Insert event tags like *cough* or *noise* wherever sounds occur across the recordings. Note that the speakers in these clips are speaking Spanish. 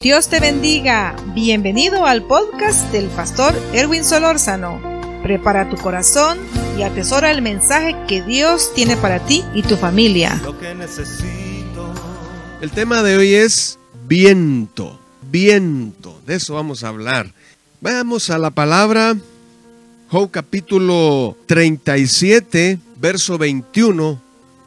Dios te bendiga. Bienvenido al podcast del pastor Erwin Solórzano. Prepara tu corazón y atesora el mensaje que Dios tiene para ti y tu familia. El tema de hoy es viento, viento. De eso vamos a hablar. Vamos a la palabra Job capítulo 37, verso 21.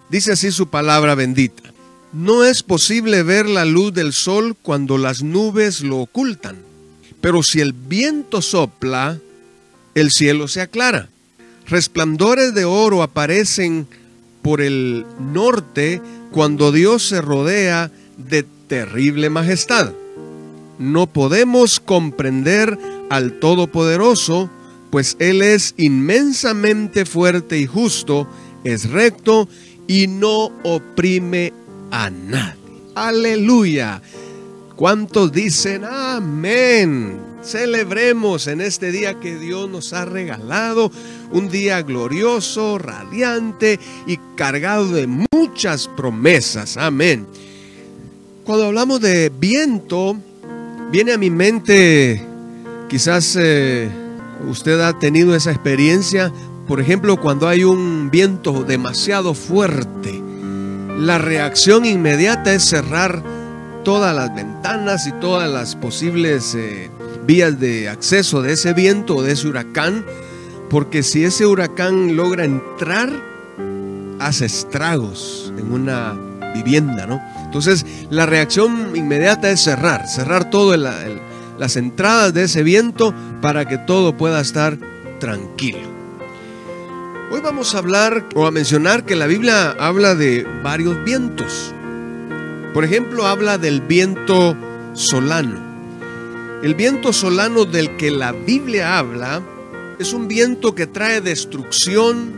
Dice así su palabra bendita. No es posible ver la luz del sol cuando las nubes lo ocultan, pero si el viento sopla, el cielo se aclara. Resplandores de oro aparecen por el norte cuando Dios se rodea de terrible majestad. No podemos comprender al Todopoderoso, pues Él es inmensamente fuerte y justo, es recto y no oprime a nadie. Aleluya. ¿Cuántos dicen amén? Celebremos en este día que Dios nos ha regalado, un día glorioso, radiante y cargado de muchas promesas. Amén. Cuando hablamos de viento, viene a mi mente, quizás eh, usted ha tenido esa experiencia, por ejemplo, cuando hay un viento demasiado fuerte la reacción inmediata es cerrar todas las ventanas y todas las posibles eh, vías de acceso de ese viento o de ese huracán, porque si ese huracán logra entrar, hace estragos en una vivienda, ¿no? Entonces, la reacción inmediata es cerrar, cerrar todas las entradas de ese viento para que todo pueda estar tranquilo. Hoy vamos a hablar o a mencionar que la Biblia habla de varios vientos. Por ejemplo, habla del viento solano. El viento solano del que la Biblia habla es un viento que trae destrucción,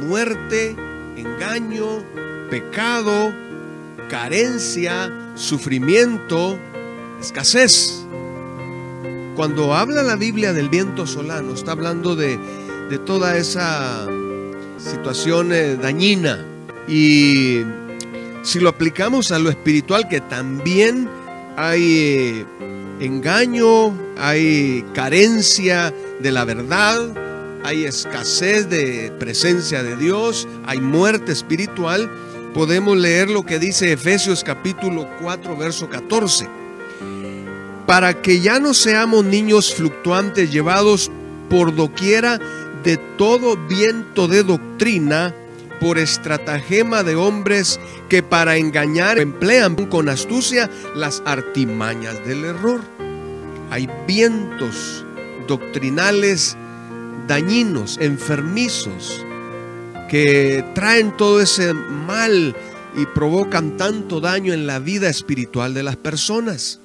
muerte, engaño, pecado, carencia, sufrimiento, escasez. Cuando habla la Biblia del viento solano, está hablando de de toda esa situación eh, dañina. Y si lo aplicamos a lo espiritual, que también hay eh, engaño, hay carencia de la verdad, hay escasez de presencia de Dios, hay muerte espiritual, podemos leer lo que dice Efesios capítulo 4, verso 14. Para que ya no seamos niños fluctuantes llevados por doquiera de todo viento de doctrina por estratagema de hombres que para engañar emplean con astucia las artimañas del error. Hay vientos doctrinales dañinos, enfermizos, que traen todo ese mal y provocan tanto daño en la vida espiritual de las personas.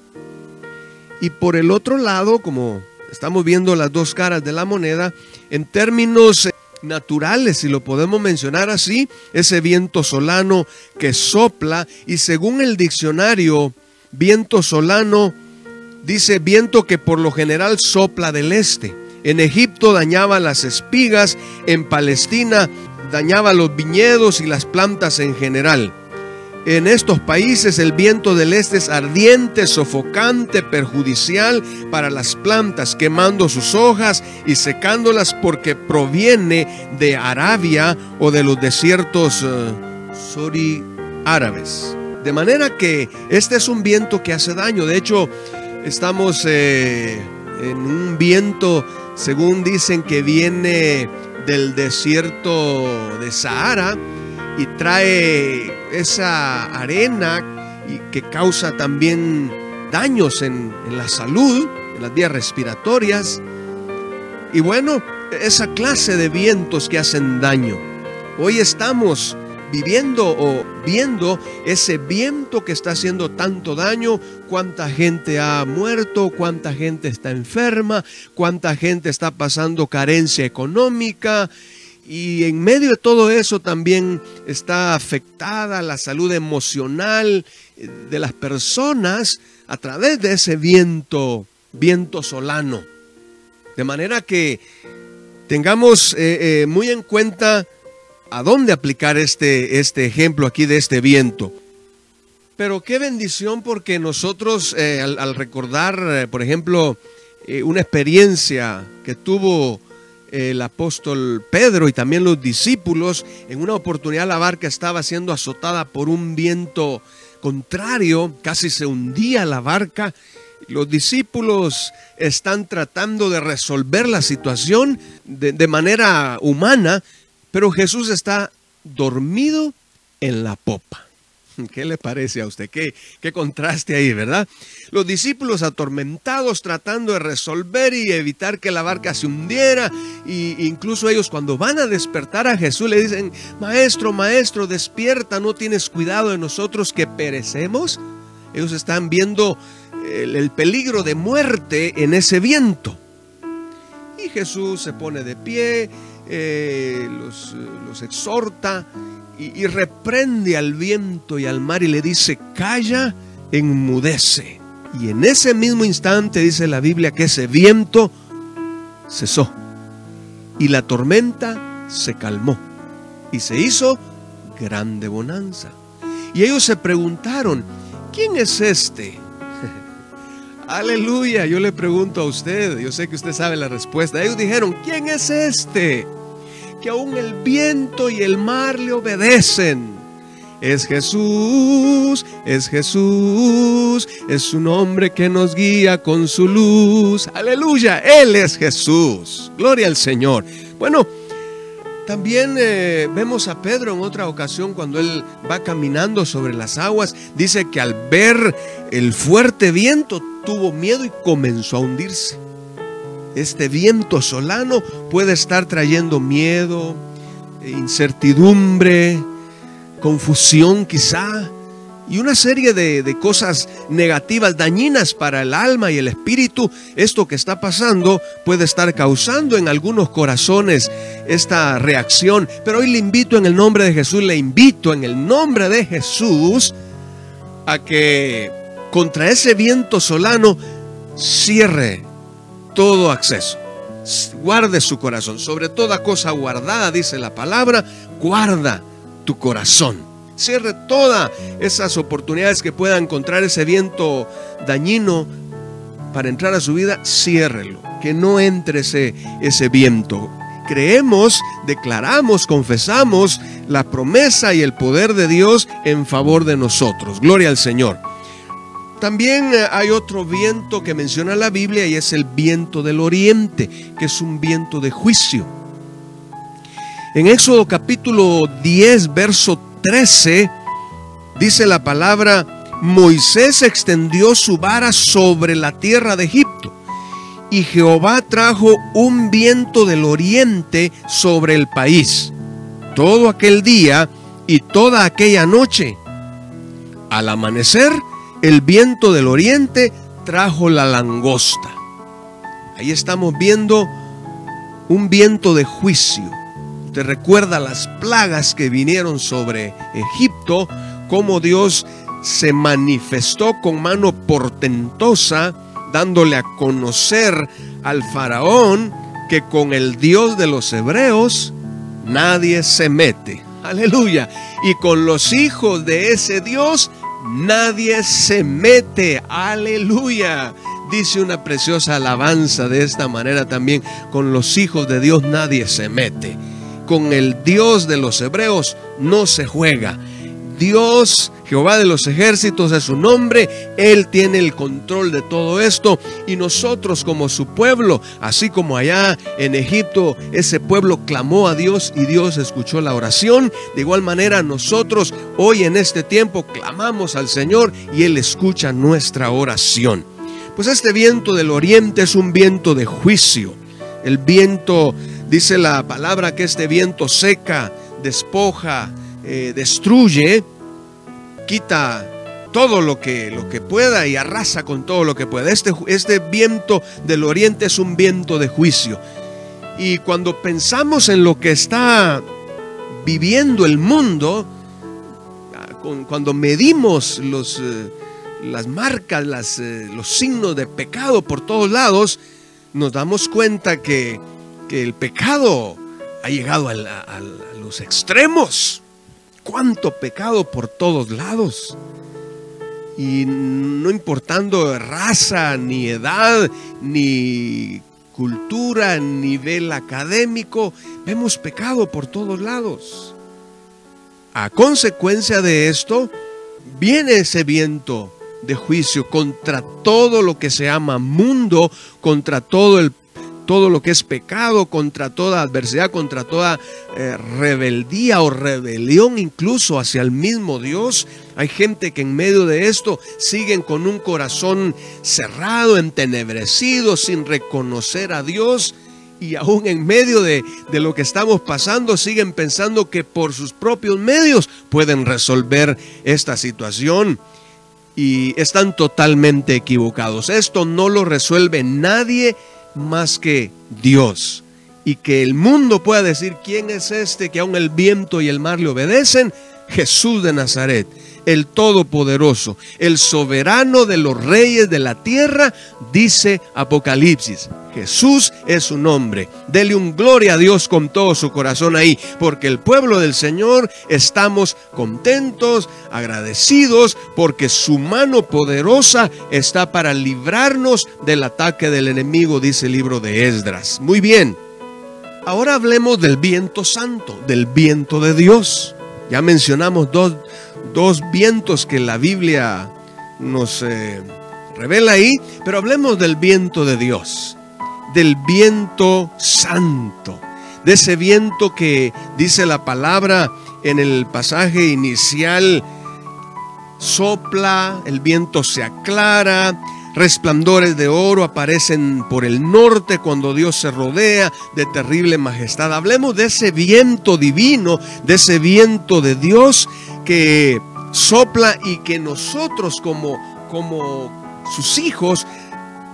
Y por el otro lado, como estamos viendo las dos caras de la moneda, en términos eh, naturales, si lo podemos mencionar así, ese viento solano que sopla y según el diccionario, viento solano dice viento que por lo general sopla del este. En Egipto dañaba las espigas, en Palestina dañaba los viñedos y las plantas en general. En estos países el viento del este es ardiente, sofocante, perjudicial para las plantas, quemando sus hojas y secándolas porque proviene de Arabia o de los desiertos uh, árabes. De manera que este es un viento que hace daño. De hecho, estamos eh, en un viento, según dicen, que viene del desierto de Sahara y trae esa arena y que causa también daños en, en la salud, en las vías respiratorias. Y bueno, esa clase de vientos que hacen daño. Hoy estamos viviendo o viendo ese viento que está haciendo tanto daño, cuánta gente ha muerto, cuánta gente está enferma, cuánta gente está pasando carencia económica y en medio de todo eso también está afectada la salud emocional de las personas a través de ese viento, viento solano. De manera que tengamos eh, eh, muy en cuenta a dónde aplicar este, este ejemplo aquí de este viento. Pero qué bendición porque nosotros eh, al, recordar, eh, por ejemplo, eh, una experiencia que tuvo el apóstol Pedro y también los discípulos, en una oportunidad la barca estaba siendo azotada por un viento contrario, casi se hundía la barca. Los discípulos están tratando de resolver la situación de, manera humana, pero Jesús está dormido en la popa. *laughs* ¿Qué le parece a usted? ¿Qué, qué, contraste ahí, ¿verdad? Los discípulos atormentados tratando de resolver y evitar que la barca se hundiera. E incluso ellos cuando van a despertar a Jesús le dicen, Maestro, Maestro, despierta, no tienes cuidado de nosotros que perecemos. Ellos están viendo el, peligro de muerte en ese viento. Y Jesús se pone de pie, eh, los, exhorta y, reprende al viento y al mar y le dice, calla, enmudece. Y en ese mismo instante dice la Biblia que ese viento cesó y la tormenta se calmó y se hizo grande bonanza. Y ellos se preguntaron, ¿quién es este? *laughs* Aleluya, yo le pregunto a usted, yo sé que usted sabe la respuesta. Ellos dijeron, ¿quién es este? Que aún el viento y el mar le obedecen. Es Jesús, es Jesús, es un hombre que nos guía con su luz. Aleluya, Él es Jesús. Gloria al Señor. Bueno, también eh, vemos a Pedro en otra ocasión cuando él va caminando sobre las aguas. Dice que al ver el fuerte viento tuvo miedo y comenzó a hundirse. Este viento solano puede estar trayendo miedo, incertidumbre, confusión quizá y una serie de, cosas negativas, dañinas para el alma y el espíritu. Esto que está pasando puede estar causando en algunos corazones esta reacción. Pero hoy le invito en el nombre de Jesús, le invito en el nombre de Jesús a que contra ese viento solano cierre todo acceso. Guarde su corazón. Sobre toda cosa guardada, dice la palabra, guarda tu corazón Cierre todas esas oportunidades que pueda encontrar ese viento dañino para entrar a su vida, ciérrelo, que no entre ese, ese viento. Creemos, declaramos, confesamos la promesa y el poder de Dios en favor de nosotros. Gloria al Señor. También eh, hay otro viento que menciona la Biblia y es el viento del oriente, que es un viento de juicio. En Éxodo capítulo 10, verso 13 dice la palabra, Moisés extendió su vara sobre la tierra de Egipto y Jehová trajo un viento del oriente sobre el país todo aquel día y toda aquella noche. Al amanecer, el viento del oriente trajo la langosta. Ahí estamos viendo un viento de juicio te recuerda las plagas que vinieron sobre Egipto, cómo Dios se manifestó con mano portentosa, dándole a conocer al faraón que con el Dios de los hebreos nadie se mete. Aleluya. Y con los hijos de ese Dios nadie se mete. Aleluya. Dice una preciosa alabanza de esta manera también. Con los hijos de Dios nadie se mete con el Dios de los hebreos no se juega. Dios, Jehová de los ejércitos es su nombre, Él tiene el control de todo esto. Y nosotros como su pueblo, así como allá en Egipto ese pueblo clamó a Dios y Dios escuchó la oración, de igual manera nosotros hoy en este tiempo clamamos al Señor y Él escucha nuestra oración. Pues este viento del oriente es un viento de juicio, el viento Dice la palabra que este viento seca, despoja, eh, destruye, quita todo lo que, lo que pueda y arrasa con todo lo que pueda. Este, este viento del oriente es un viento de juicio. Y cuando pensamos en lo que está viviendo el mundo, cuando medimos los, eh, las marcas, las, eh, los signos de pecado por todos lados, nos damos cuenta que que el pecado ha llegado a, los extremos. Cuánto pecado por todos lados. y no importando raza, ni edad, ni cultura, nivel académico, vemos pecado por todos lados. A consecuencia de esto, viene ese viento de juicio contra todo lo que se llama mundo, contra todo el todo lo que es pecado, contra toda adversidad, contra toda eh, rebeldía o rebelión incluso hacia el mismo Dios. Hay gente que en medio de esto siguen con un corazón cerrado, entenebrecido, sin reconocer a Dios. Y aún en medio de, de lo que estamos pasando, siguen pensando que por sus propios medios pueden resolver esta situación y están totalmente equivocados. Esto no lo resuelve nadie más que Dios. Y que el mundo pueda decir quién es este que aun el viento y el mar le obedecen, Jesús de Nazaret, el Todopoderoso, el soberano de los reyes de la tierra, dice Apocalipsis. Jesús es su nombre. Dele un gloria a Dios con todo su corazón ahí, porque el pueblo del Señor estamos contentos, agradecidos, porque su mano poderosa está para librarnos del ataque del enemigo, dice el libro de Esdras. Muy bien. Ahora hablemos del viento santo, del viento de Dios. Ya mencionamos dos, vientos que la Biblia nos eh, revela ahí, pero hablemos del viento de Dios del viento santo, de ese viento que dice la palabra en el pasaje inicial, sopla, el viento se aclara, resplandores de oro aparecen por el norte cuando Dios se rodea de terrible majestad. Hablemos de ese viento divino, de ese viento de Dios que sopla y que nosotros como, como sus hijos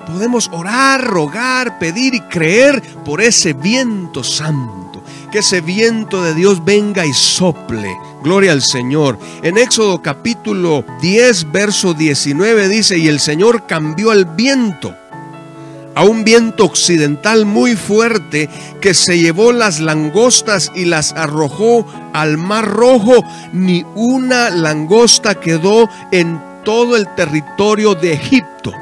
podemos orar, rogar, pedir y creer por ese viento santo. Que ese viento de Dios venga y sople. Gloria al Señor. En Éxodo capítulo 10, verso 19 dice, y el Señor cambió el viento a un viento occidental muy fuerte que se llevó las langostas y las arrojó al mar rojo. Ni una langosta quedó en todo el territorio de Egipto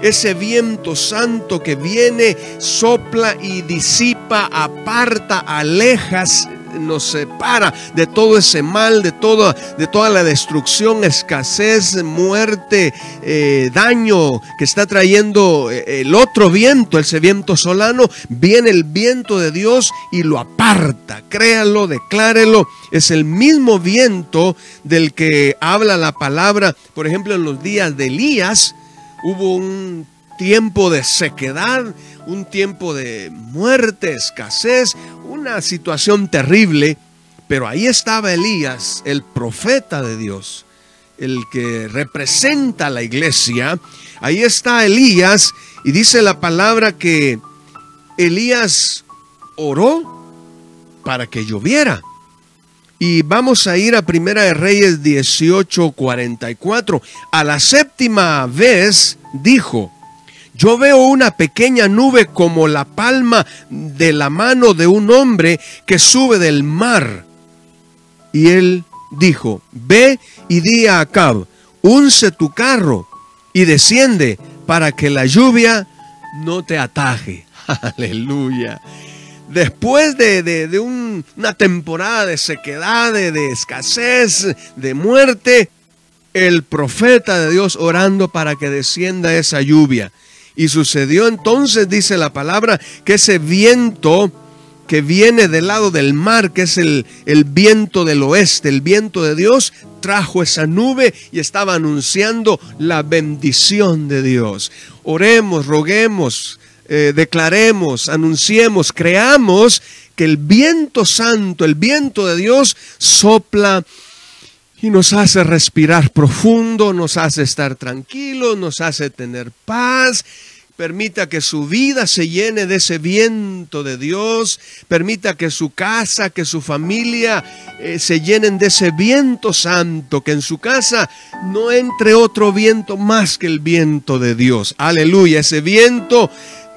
ese viento santo que viene, sopla y disipa, aparta, alejas nos separa de todo ese mal, de, de toda la destrucción, escasez, muerte, eh, daño que está trayendo eh, el otro viento, ese viento solano, viene el viento de Dios y lo aparta. Créalo, declárelo. Es el mismo viento del que habla la palabra, por ejemplo, en los días de Elías hubo un tiempo de sequedad, un tiempo de muerte, escasez, una situación terrible, pero ahí estaba Elías, el profeta de Dios, el que representa a la iglesia. Ahí está Elías y dice la palabra que Elías oró para que lloviera. Y vamos a ir a Primera de Reyes 18:44. A la séptima vez dijo, yo veo una pequeña nube como la palma de la mano de un hombre que sube del mar. Y él dijo, ve y di a Acab, unce tu carro y desciende para que la lluvia no te ataje. *laughs* Aleluya después de, una temporada de sequedad, de, escasez, de muerte, el profeta de Dios orando para que descienda esa lluvia. Y sucedió entonces, dice la palabra, que ese viento que viene del lado del mar, que es el, el, viento del oeste, el viento de Dios, trajo esa nube y estaba anunciando la bendición de Dios. Oremos, roguemos, eh, declaremos, anunciemos, creamos que el viento santo, el viento de Dios sopla y nos hace respirar profundo, nos hace estar tranquilos, nos hace tener paz. Permita que su vida se llene de ese viento de Dios. Permita que su casa, que su familia eh, se llenen de ese viento santo. Que en su casa no entre otro viento más que el viento de Dios. Aleluya. Ese viento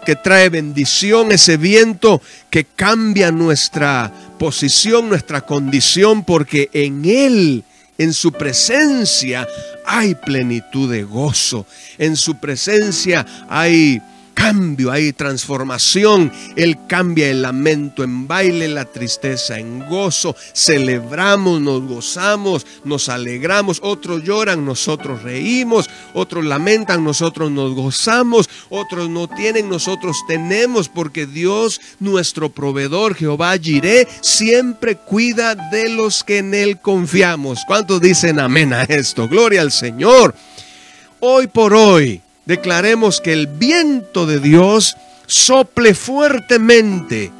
que trae bendición, ese viento que cambia nuestra posición, nuestra condición, porque en Él En su presencia hay plenitud de gozo. En su presencia hay cambio, hay transformación. Él cambia el lamento en baile, la tristeza en gozo. Celebramos, nos gozamos, nos alegramos. Otros lloran, nosotros reímos. Otros lamentan, nosotros nos gozamos. Otros no tienen, nosotros tenemos. Porque Dios, nuestro proveedor, Jehová Jiré, siempre cuida de los que en Él confiamos. ¿Cuántos dicen amén a esto? Gloria al Señor. Hoy por hoy declaremos que el viento de Dios sople fuertemente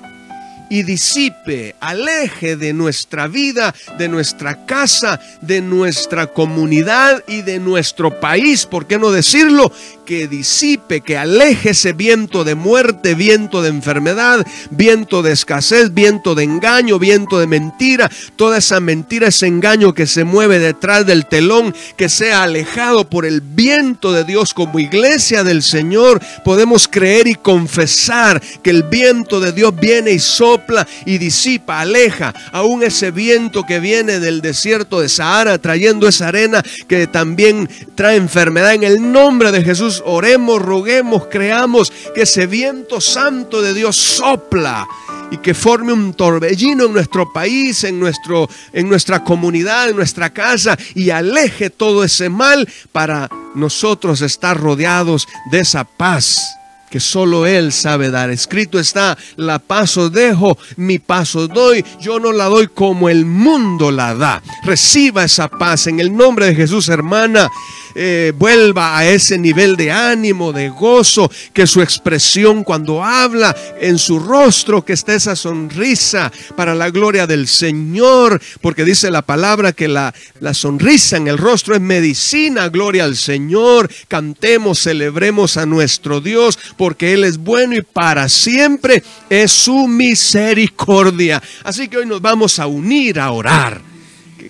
y disipe, aleje de nuestra vida, de nuestra casa, de nuestra comunidad y de nuestro país, ¿por qué no decirlo? Que disipe, que aleje ese viento de muerte, viento de enfermedad, viento de escasez, viento de engaño, viento de mentira, toda esa mentira, ese engaño que se mueve detrás del telón, que sea alejado por el viento de Dios como iglesia del Señor. Podemos creer y confesar que el viento de Dios viene y sopla y disipa, aleja aún ese viento que viene del desierto de Sahara trayendo esa arena que también trae enfermedad. En el nombre de Jesús oremos, roguemos, creamos que ese viento santo de Dios sopla y que forme un torbellino en nuestro país, en, nuestro, en nuestra comunidad, en nuestra casa y aleje todo ese mal para nosotros estar rodeados de esa paz que solo Él sabe dar. Escrito está, la paso dejo, mi paso doy, yo no la doy como el mundo la da. Reciba esa paz en el nombre de Jesús, hermana. Eh, vuelva a ese nivel de ánimo, de gozo, que su expresión cuando habla en su rostro, que esté esa sonrisa para la gloria del Señor, porque dice la palabra que la, la sonrisa en el rostro es medicina, gloria al Señor. Cantemos, celebremos a nuestro Dios, porque Él es bueno y para siempre es su misericordia. Así que hoy nos vamos a unir a orar.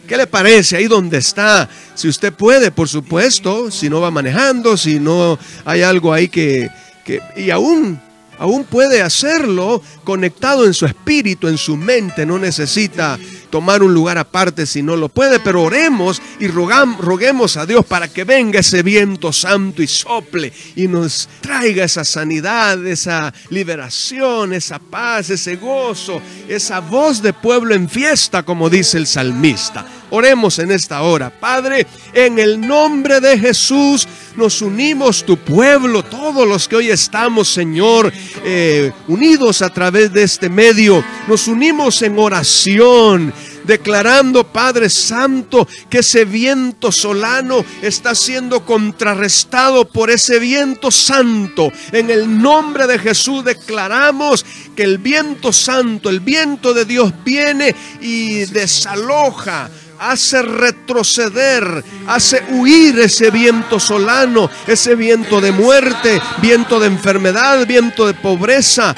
¿Qué le parece ahí donde está? Si usted puede, por supuesto, si no va manejando, si no hay algo ahí que... que y aún aún puede hacerlo conectado en su espíritu, en su mente, no necesita tomar un lugar aparte si no lo puede, pero oremos y roguemos a Dios para que venga ese viento santo y sople y nos traiga esa sanidad, esa liberación, esa paz, ese gozo, esa voz de pueblo en fiesta, como dice el salmista. Oremos en esta hora. Padre, en el nombre de Jesús nos unimos tu pueblo, todos los que hoy estamos, Señor, eh, unidos a través de este medio. Nos unimos en oración declarando, Padre Santo, que ese viento solano está siendo contrarrestado por ese viento santo. En el nombre de Jesús declaramos que el viento santo, el viento de Dios viene y desaloja hace retroceder, hace huir ese viento solano, ese viento de muerte, viento de enfermedad, viento de pobreza,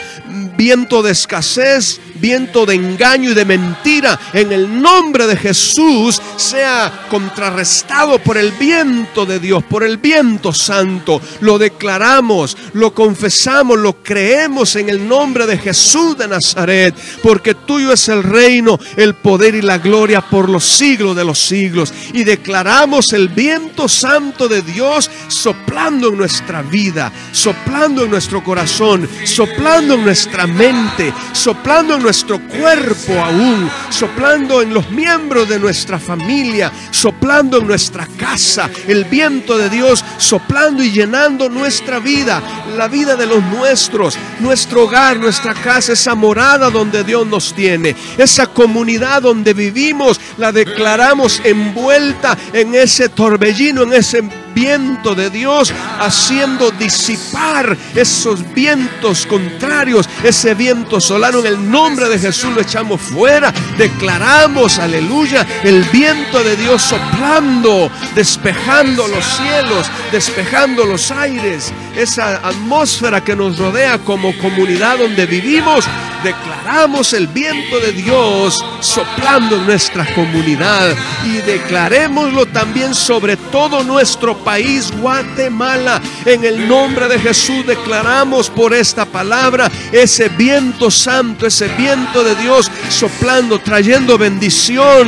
viento de escasez, viento de engaño y de mentira, en el nombre de Jesús, sea contrarrestado por el viento de Dios, por el viento santo. Lo declaramos, lo confesamos, lo creemos en el nombre de Jesús de Nazaret, porque tuyo es el reino, el poder y la gloria por los siglos de los siglos. Y declaramos el viento santo de Dios soplando en nuestra vida, soplando en nuestro corazón, soplando en nuestra mente, soplando en nuestro cuerpo aún, soplando en los miembros de nuestra familia, soplando en nuestra casa, el viento de Dios soplando y llenando nuestra vida, la vida de los nuestros, nuestro hogar, nuestra casa, esa morada donde Dios nos tiene, esa comunidad donde vivimos, la declaramos envuelta en ese torbellino, en ese viento de Dios, haciendo disipar esos vientos contrarios, ese viento solano. En el nombre de Jesús lo echamos fuera. Declaramos, aleluya, el viento de Dios soplando, despejando los cielos, despejando los aires, esa atmósfera que nos rodea como comunidad donde vivimos. Declaramos el viento de Dios soplando en nuestra comunidad y declarémoslo también sobre todo nuestro país, Guatemala. En el nombre de Jesús declaramos por esta palabra ese viento santo, ese viento de Dios soplando, trayendo bendición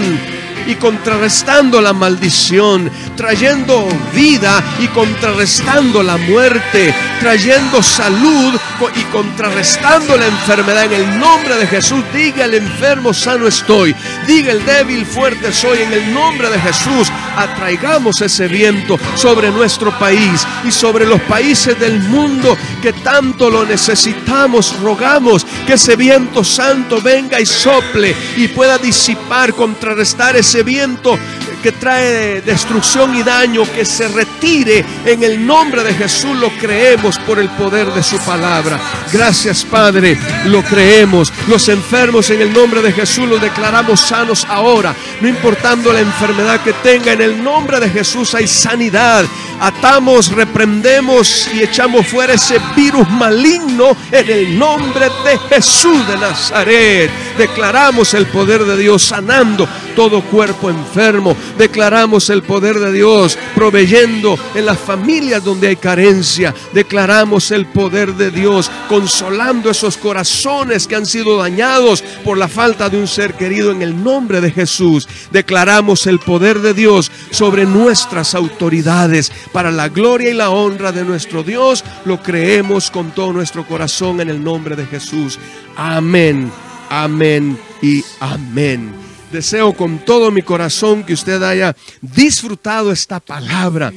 y contrarrestando la maldición, trayendo vida y contrarrestando la muerte, trayendo salud y contrarrestando la enfermedad. En el nombre de Jesús, diga el enfermo, sano estoy. Diga el débil, fuerte soy. En el nombre de Jesús, atraigamos ese viento sobre nuestro país y sobre los países del mundo que tanto lo necesitamos. Rogamos que ese viento santo venga y sople y pueda disipar, contrarrestar ese viento que trae destrucción y daño, que se retire en el nombre de Jesús, lo creemos por el poder de su palabra. Gracias Padre, lo creemos. Los enfermos en el nombre de Jesús los declaramos sanos ahora, no importando la enfermedad que tenga, en el nombre de Jesús hay sanidad. Atamos, reprendemos y echamos fuera ese virus maligno en el nombre de Jesús de Nazaret. Declaramos el poder de Dios sanando todo cuerpo enfermo. Declaramos el poder de Dios proveyendo en las familias donde hay carencia. Declaramos el poder de Dios consolando esos corazones que han sido dañados por la falta de un ser querido en el nombre de Jesús. Declaramos el poder de Dios sobre nuestras autoridades para la gloria y la honra de nuestro Dios. Lo creemos con todo nuestro corazón en el nombre de Jesús. Amén, amén y amén. Deseo con todo mi corazón que usted haya disfrutado esta palabra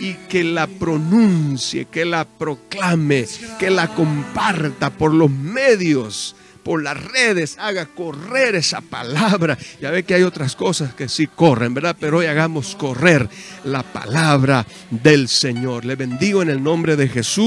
y que la pronuncie, que la proclame, que la comparta por los medios, por las redes, haga correr esa palabra. Ya ve que hay otras cosas que sí corren, ¿verdad? Pero hoy hagamos correr la palabra del Señor. Le bendigo en el nombre de Jesús.